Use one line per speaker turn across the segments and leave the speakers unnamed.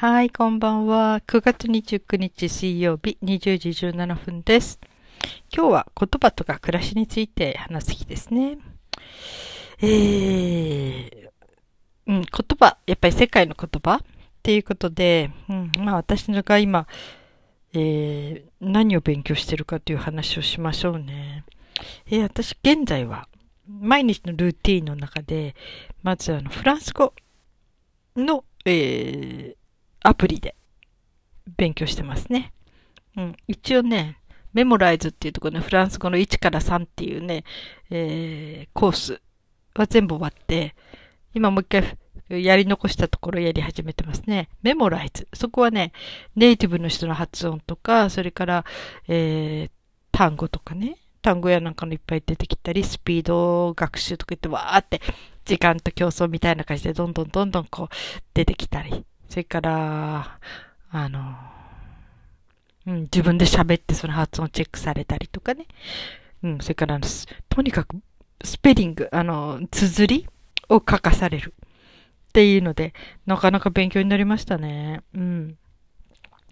はい、こんばんは。9月29日水曜日20時17分です。今日は言葉とか暮らしについて話す日ですね。えー、うん、言葉、やっぱり世界の言葉っていうことで、うん、まあ私が今、えー、何を勉強してるかという話をしましょうね。えー、私現在は毎日のルーティンの中で、まずあの、フランス語の、えー、アプリで勉強してますね。うん。一応ね、メモライズっていうところでフランス語の1から3っていうね、えー、コースは全部終わって、今もう一回やり残したところやり始めてますね。メモライズ。そこはね、ネイティブの人の発音とか、それから、えー、単語とかね、単語やなんかのいっぱい出てきたり、スピード学習とか言ってわーって時間と競争みたいな感じでどんどんどんどんこう出てきたり、それから、あの、うん、自分で喋ってその発音チェックされたりとかね。うん、それからとにかくスペリング、あの、綴りを書かされる。っていうので、なかなか勉強になりましたね。うん。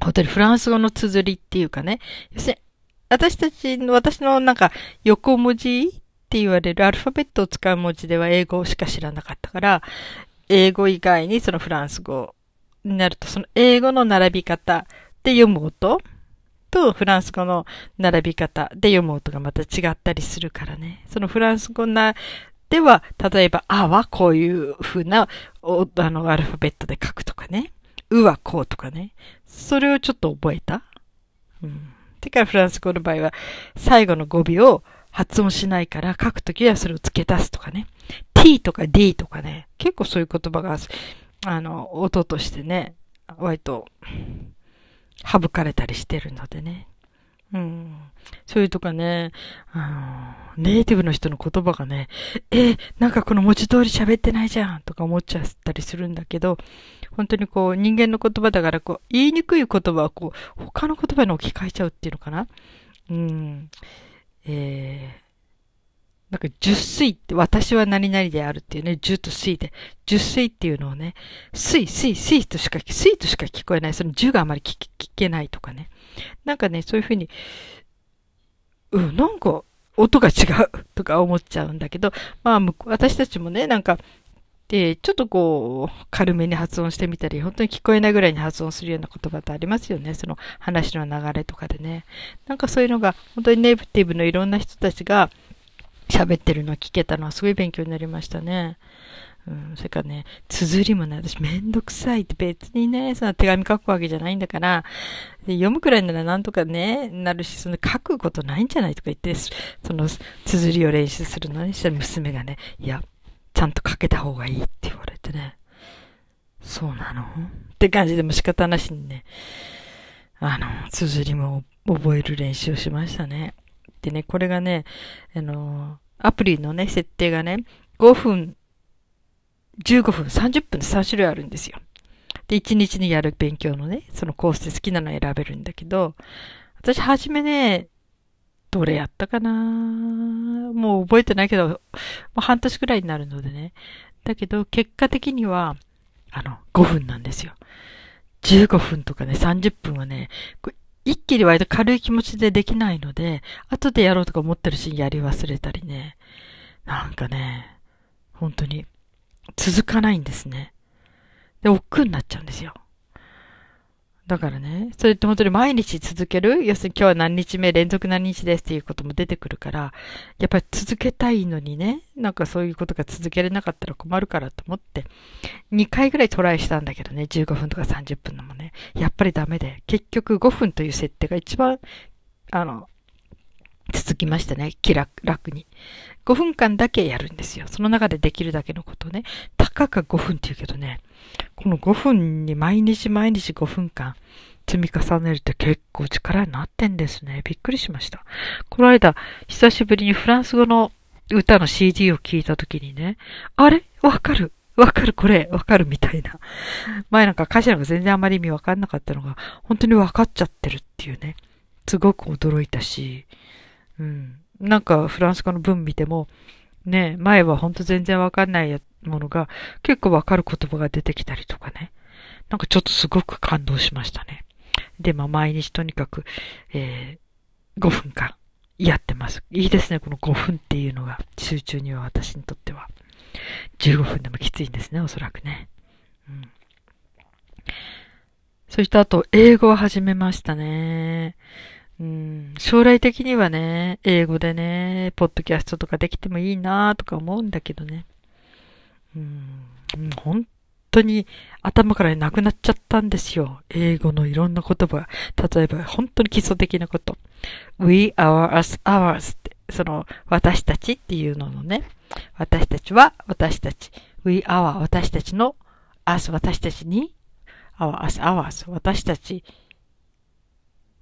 本当にフランス語の綴りっていうかね。要するに、私たちの、私のなんか横文字って言われるアルファベットを使う文字では英語しか知らなかったから、英語以外にそのフランス語になると、その英語の並び方で読む音とフランス語の並び方で読む音がまた違ったりするからね。そのフランス語な、では、例えば、あはこういう風な、あの、アルファベットで書くとかね。うはこうとかね。それをちょっと覚えた？うん。てかフランス語の場合は、最後の語尾を発音しないから書くときはそれを付け足すとかね。t とか d とかね。結構そういう言葉があの、音としてね、割と省かれたりしてるのでね。うん。そういうとかね、あの、ネイティブの人の言葉がね、えなんかこの文字通り喋ってないじゃんとか思っちゃったりするんだけど、本当にこう人間の言葉だからこう言いにくい言葉はこう他の言葉に置き換えちゃうっていうのかなうん。えー、なんか、十水って、私は何々であるっていうね、十と水で、十水っていうのをね、水、水、水としか、水としか聞こえない。その十があまり聞けないとかね。なんかね、そういうふうに、うん、なんか、音が違うとか思っちゃうんだけど、まあ、私たちもね、なんか、で、ちょっとこう、軽めに発音してみたり、本当に聞こえないぐらいに発音するような言葉ってありますよね。その話の流れとかでね。なんかそういうのが、本当にネイティブのいろんな人たちが、喋ってるの聞けたのはすごい勉強になりましたね。うん、それからね、綴りもね、私めんどくさいって別にね、その手紙書くわけじゃないんだから、読むくらいならなんとかね、なるし、その書くことないんじゃないとか言って、その綴りを練習するのにしたら娘がね、いや、ちゃんと書けた方がいいって言われてね、そうなの？って感じでも仕方なしにね、あの、綴りも覚える練習をしましたね。でね、これがね、あの、アプリのね、設定がね、5分、15分、30分で3種類あるんですよ。で、1日にやる勉強のね、そのコースで好きなの選べるんだけど、私はじめね、どれやったかなもう覚えてないけど、もう半年くらいになるのでね。だけど、結果的には、あの、5分なんですよ。15分とかね、30分はね、一気に割と軽い気持ちでできないので、後でやろうとか思ってるし、やり忘れたりね。なんかね、本当に続かないんですね。で、億劫になっちゃうんですよ。だからね、それって本当に毎日続ける要するに今日は何日目連続何日ですっていうことも出てくるから、やっぱり続けたいのにね、なんかそういうことが続けれなかったら困るからと思って、2回ぐらいトライしたんだけどね、15分とか30分のもね、やっぱりダメで、結局5分という設定が一番、あの、続きましたね。気楽、楽に。5分間だけやるんですよ。その中でできるだけのことね。たかが5分って言うけどね、この5分に毎日毎日5分間積み重ねるって結構力になってんですね。びっくりしました。この間、久しぶりにフランス語の歌の CD を聞いたときにね、あれ？わかる？わかる？これ？わかる？みたいな。前なんか歌詞なんか全然あまり意味わかんなかったのが、本当にわかっちゃってるっていうね。すごく驚いたし、うん。なんかフランス語の文見ても、ね、前は本当全然わかんないやものが結構わかる言葉が出てきたりとかね。なんかちょっとすごく感動しましたね。で、まあ毎日とにかく、えー、5分間やってます。いいですね、この5分っていうのが、集中には私にとっては。15分でもきついんですね、おそらくね。うん。そしてあと、英語を始めましたね。うん、将来的にはね、英語でね、ポッドキャストとかできてもいいなとか思うんだけどね。うん、本当に頭からなくなっちゃったんですよ。英語のいろんな言葉。例えば、本当に基礎的なこと。we, our, us, ours って、その、私たちっていうののね。私たちは、私たち。we, our, 私たちの、us, 私たちに、our, us, ours 私たち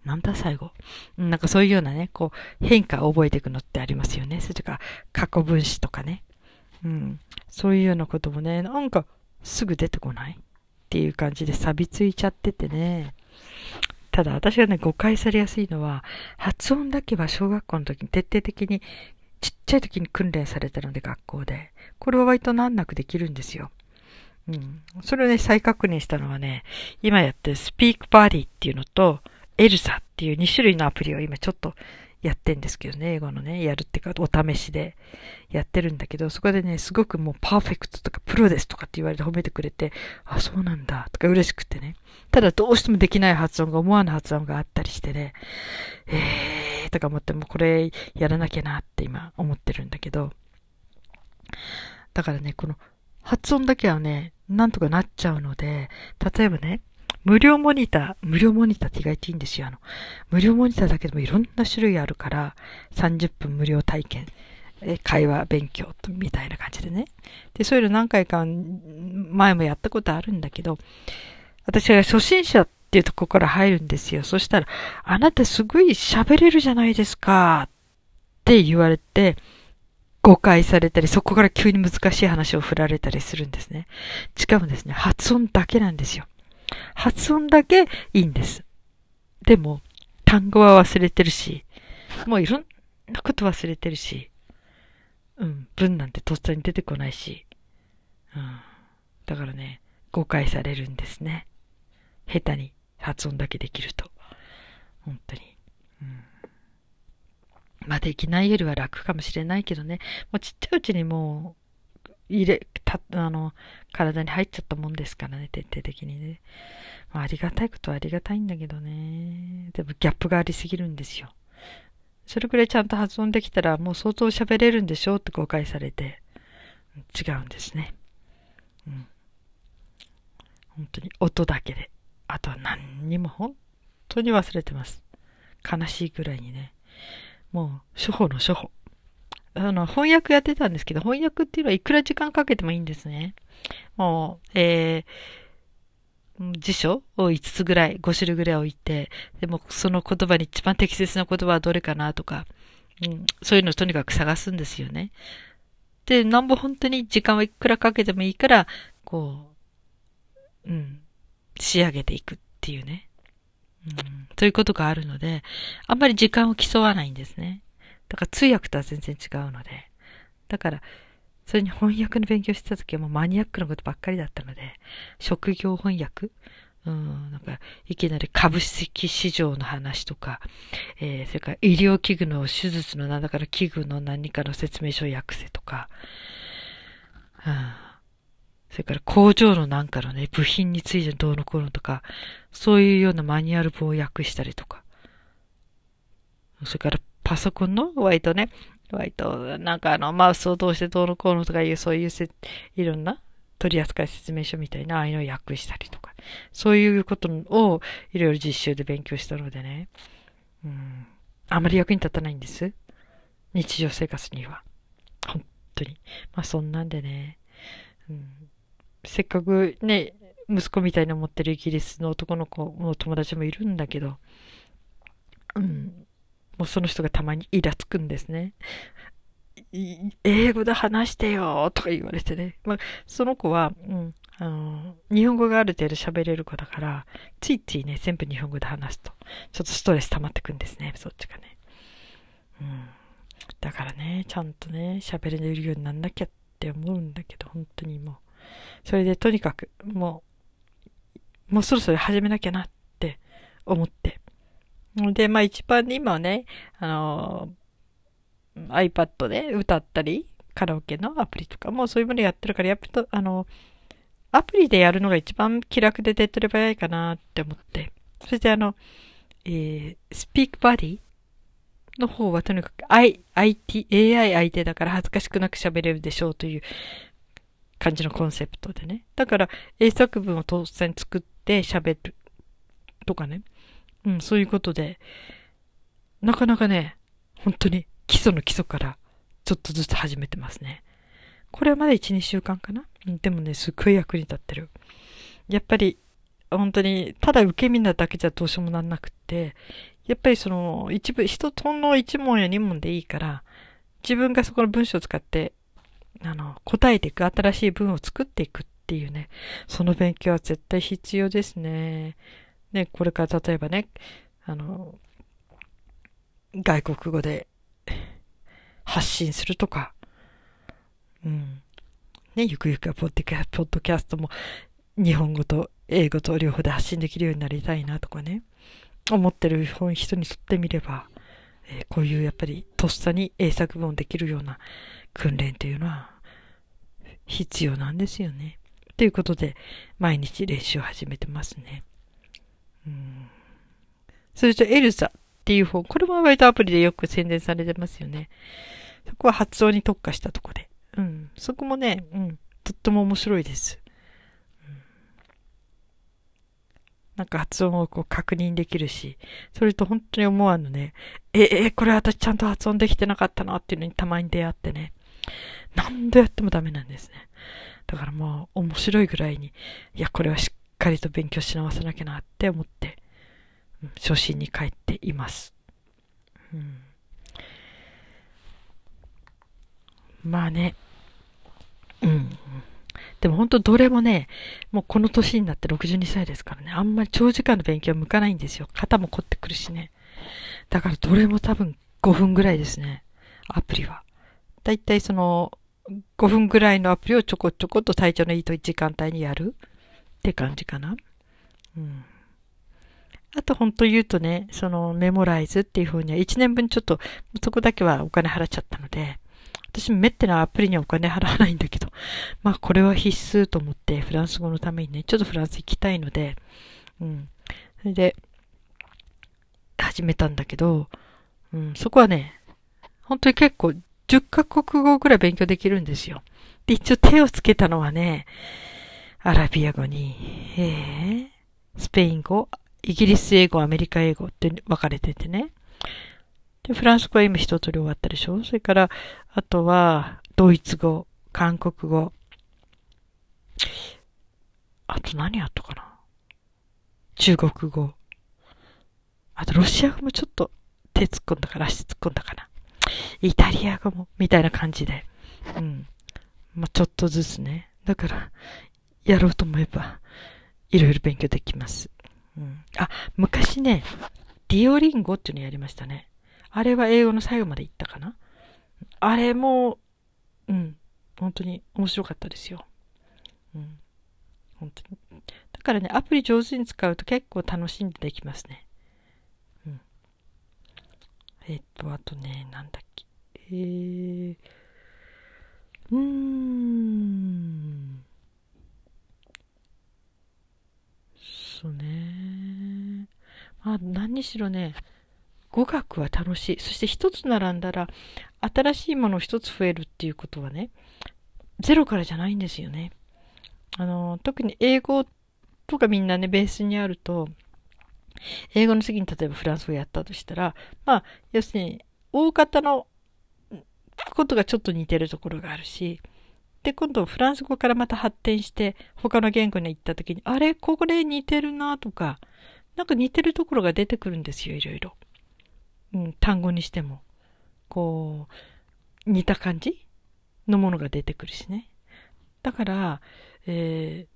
なんだ最後。なんかそういうようなね、こう、変化を覚えていくのってありますよね。それとか、過去分詞とかね。うん。そういうようなこともね、なんか、すぐ出てこないっていう感じで錆びついちゃっててね。ただ私がね、誤解されやすいのは、発音だけは小学校の時に徹底的に、ちっちゃい時に訓練されたので、学校で。これは割と難なくできるんですよ。うん。それをね、再確認したのはね、今やってるスピークバーディっていうのと、エルサっていう2種類のアプリを今ちょっとやってんですけどね、英語のね、やるってか、お試しでやってるんだけど、そこでね、すごくもうパーフェクトとかプロですとかって言われて褒めてくれて、あ、そうなんだ、とか嬉しくてね。ただどうしてもできない発音が思わぬ発音があったりしてね、えーとか思ってもこれやらなきゃなって今思ってるんだけど、だからね、この発音だけはね、なんとかなっちゃうので、例えばね、無料モニター、無料モニターって意外といいんですよ。あの、無料モニターだけでもいろんな種類あるから、30分無料体験、え会話勉強とみたいな感じでね。で、そういうの何回か前もやったことあるんだけど、私が初心者っていうとこから入るんですよ。そしたら、あなたすごい喋れるじゃないですかって言われて、誤解されたり、そこから急に難しい話を振られたりするんですね。しかもですね、発音だけなんですよ。発音だけいいんです。でも、単語は忘れてるし、もういろんなこと忘れてるし、うん、文なんてとっさに出てこないし、うん、だからね、誤解されるんですね。下手に発音だけできると。本当に。うん、まあ、できないよりは楽かもしれないけどね、もうちっちゃいうちにもう入れ、た、あの、体に入っちゃったもんですからね、徹底的にね。まあ、ありがたいことはありがたいんだけどね。でもギャップがありすぎるんですよ。それくらいちゃんと発音できたらもう相当喋れるんでしょうって誤解されて、違うんですね。うん。本当に音だけで。あとは何にも本当に忘れてます。悲しいくらいにね。もう、初歩の初歩。あの、翻訳やってたんですけど、翻訳っていうのはいくら時間かけてもいいんですね。もう、えー、辞書を5つぐらい、5種類ぐらい置いて、でもその言葉に一番適切な言葉はどれかなとか、うん、そういうのをとにかく探すんですよね。で、なんぼ本当に時間はいくらかけてもいいから、こう、うん、仕上げていくっていうね。うん、そういうことがあるので、あんまり時間を競わないんですね。だから通訳とは全然違うので。だから、それに翻訳の勉強してた時はもうマニアックなことばっかりだったので、職業翻訳？うん、なんか、いきなり株式市場の話とか、えー、それから医療器具の手術のなんだから器具の何かの説明書を訳せとか、うん、それから工場のなんかのね、部品についてどうのこうのとか、そういうようなマニュアル本を訳したりとか、それからパソコンの割とね、割となんかあのマウスを通してどうのこうのとかいうそういうせいろんな取扱説明書みたいなああいうのを訳したりとか、そういうことをいろいろ実習で勉強したのでね、うん、あまり役に立たないんです。日常生活には。本当に。まあそんなんでね、うん、せっかくね、息子みたいに思ってるイギリスの男の子の友達もいるんだけど、うん、もうその人がたまにイラつくんですね。英語で話してよとか言われてね。まあ、その子は、うん、あの、日本語がある程度喋れる子だから、ついついね、全部日本語で話すと、ちょっとストレス溜まってくんですね、そっちがね。うん。だからね、ちゃんとね、喋れるようになんなきゃって思うんだけど、本当にもう。それでとにかく、もう、もうそろそろ始めなきゃなって思って。で、まあ一番今はね、あの、iPad で歌ったり、カラオケのアプリとかもそういうものやってるから、やっぱり、あの、アプリでやるのが一番気楽で手っ取り早いかなって思って。そしてあの、えー、Speak Buddy の方はとにかく I、IT、AI 相手だから恥ずかしくなく喋れるでしょうという感じのコンセプトでね。だから英作文を当然作って喋るとかね。うん、そういうことで、なかなかね、本当に基礎の基礎からちょっとずつ始めてますね。これはまだ1、2週間かな？でもね、すっごい役に立ってる。やっぱり、本当に、ただ受け身なだけじゃどうしようもなんなくって、やっぱりその、一部、一つほんの一問や二問でいいから、自分がそこの文章を使って、あの、答えていく、新しい文を作っていくっていうね、その勉強は絶対必要ですね。ね、これから例えばね、あの、外国語で発信するとか、うん。ね、ゆくゆくはポッドキャストも日本語と英語と両方で発信できるようになりたいなとかね、思ってる人にとってみれば、えー、こういうやっぱりとっさに英作文できるような訓練というのは必要なんですよね。ということで、毎日練習を始めてますね。うん、それとエルザっていう本、これも割とアプリでよく宣伝されてますよね。そこは発音に特化したとこで。うん。そこもね、うん。とっても面白いです。なんか発音をこう確認できるし、それと本当に思わぬね、え、え、これ私ちゃんと発音できてなかったなっていうのにたまに出会ってね、何度やってもダメなんですね。だからもう面白いぐらいに、いや、これはしっかりと勉強し直さなきゃなって思って、うん、初心に帰っています。うんまあね。うん。でも本当どれもね、もうこの年になって62歳ですからね、あんまり長時間の勉強は向かないんですよ。肩も凝ってくるしね。だからどれも多分5分ぐらいですね。アプリは。だいたいその5分ぐらいのアプリをちょこちょこっと体調のいいと時間帯にやるって感じかな。うん。あと本当言うとね、そのメモライズっていう風には1年分ちょっとそこだけはお金払っちゃったので、私めってなアプリにはお金払わないんだけど、まあこれは必須と思ってフランス語のためにね、ちょっとフランス行きたいので、うん。それで、始めたんだけど、うん、そこはね、本当に結構10カ国語ぐらい勉強できるんですよ。で、一応手をつけたのはね、アラビア語に、えー、スペイン語、イギリス英語、アメリカ英語って分かれててね。で、フランス語は今一通り終わったでしょ？それから、あとは、ドイツ語、韓国語。あと何あったかな？中国語。あと、ロシア語もちょっと手突っ込んだから、足突っ込んだかな？イタリア語も、みたいな感じで。うん。まあ、ちょっとずつね。だから、やろうと思えば、いろいろ勉強できます。うん。あ、昔ね、ディオリンゴっていうのやりましたね。あれは英語の最後まで行ったかなあれも、うん、本当に面白かったですよ。うん。本当に。だからね、アプリ上手に使うと結構楽しんでできますね。うん。えっと、あとね、なんだっけ。えー、うーん。そうね。まあ、何にしろね、語学は楽しい。そして一つ並んだら、新しいもの一つ増えるっていうことはね、ゼロからじゃないんですよね。あの、特に英語とかみんなね、ベースにあると、英語の次に例えばフランス語やったとしたら、まあ、要するに、大方のことがちょっと似てるところがあるし、で、今度フランス語からまた発展して、他の言語に行った時に、あれ？ここで似てるなとか、なんか似てるところが出てくるんですよ、いろいろ。うん、単語にしても、こう、似た感じのものが出てくるしね。だから、え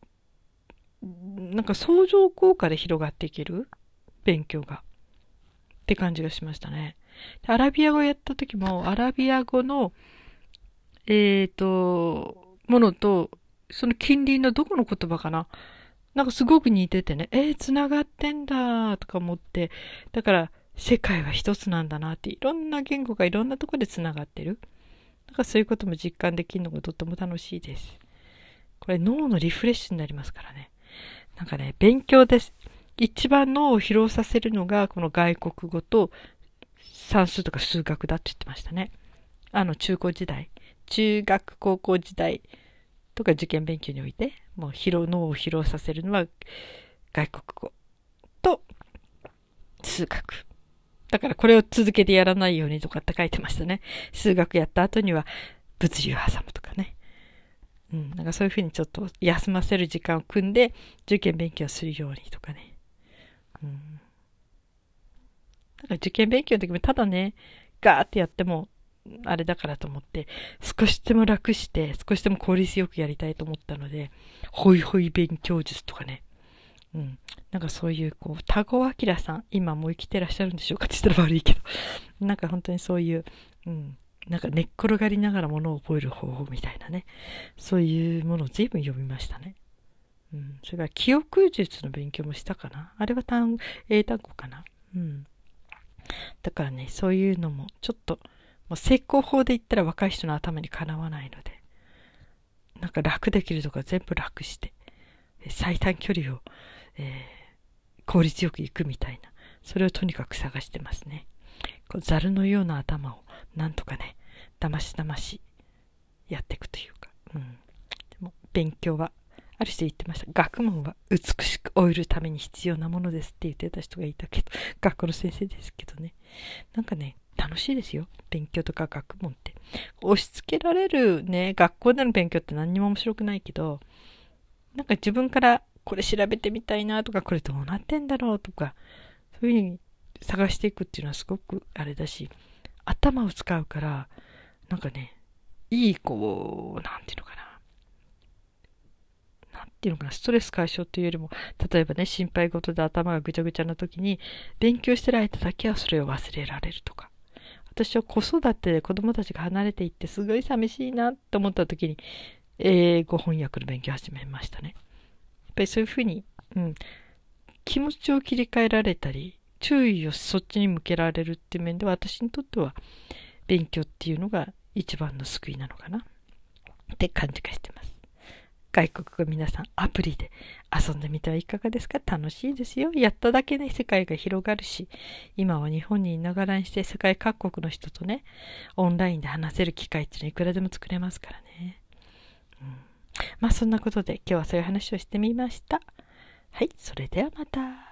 ー、なんか相乗効果で広がっていける？勉強が。って感じがしましたね。アラビア語やった時も、アラビア語の、えっ、ー、と、ものと、その近隣のどこの言葉かな？なんかすごく似ててね、えー、繋がってんだとか思って、だから世界は一つなんだなって、いろんな言語がいろんなとこで繋がってる。だかそういうことも実感できるのがとっても楽しいです。これ脳のリフレッシュになりますからね。なんかね、勉強です。一番脳を疲労させるのがこの外国語と算数とか数学だって言ってましたね。あの中高時代、中学高校時代とか受験勉強において、もう疲労、脳を疲労させるのは外国語と数学。だからこれを続けてやらないようにとかって書いてましたね。数学やった後には物理を挟むとかね。うん、なんかそういうふうにちょっと休ませる時間を組んで受験勉強するようにとかね。うん。だか受験勉強の時もただね、ガーってやってもあれだからと思って、少しでも楽して、少しでも効率よくやりたいと思ったので、ホイホイ勉強術とかね。うん。なんかそういう、こう、田子明さん、今もう生きてらっしゃるんでしょうかって言ったら悪いけど、なんか本当にそういう、うん。なんか寝っ転がりながらものを覚える方法みたいなね。そういうものを随分読みましたね。うん。それから記憶術の勉強もしたかな。あれは単、英単語かな。うん。だからね、そういうのもちょっと、もう成功法で言ったら若い人の頭にかなわないので、なんか楽できるとか全部楽して、最短距離を、えー、効率よく行くみたいな、それをとにかく探してますね。こうザルのような頭をなんとかね、だましだましやっていくというか、うん。でも勉強は、ある人言ってました。学問は美しく老いるために必要なものですって言ってた人がいたけど、学校の先生ですけどね。なんかね、楽しいですよ。勉強とか学問って。押し付けられるね、学校での勉強って何にも面白くないけど、なんか自分からこれ調べてみたいなとか、これどうなってんだろうとか、そういうふうに探していくっていうのはすごくあれだし、頭を使うから、なんかね、いい、こう、なんていうのかな。なんていうのかな、ストレス解消というよりも、例えばね、心配事で頭がぐちゃぐちゃな時に、勉強してる間だけはそれを忘れられるとか。私は子育てで子供たちが離れていってすごい寂しいなと思った時に、英語翻訳の勉強始めましたね。やっぱりそういうふうに、うん、気持ちを切り替えられたり、注意をそっちに向けられるっていう面では、私にとっては勉強っていうのが一番の救いなのかなって感じがしてます。外国語皆さんアプリで遊んでみてはいかがですか？楽しいですよ。やっただけね、世界が広がるし、今は日本にいながらにして世界各国の人とね、オンラインで話せる機会っていうのはいくらでも作れますからね。うん、まあそんなことで今日はそういう話をしてみました。はい、それではまた。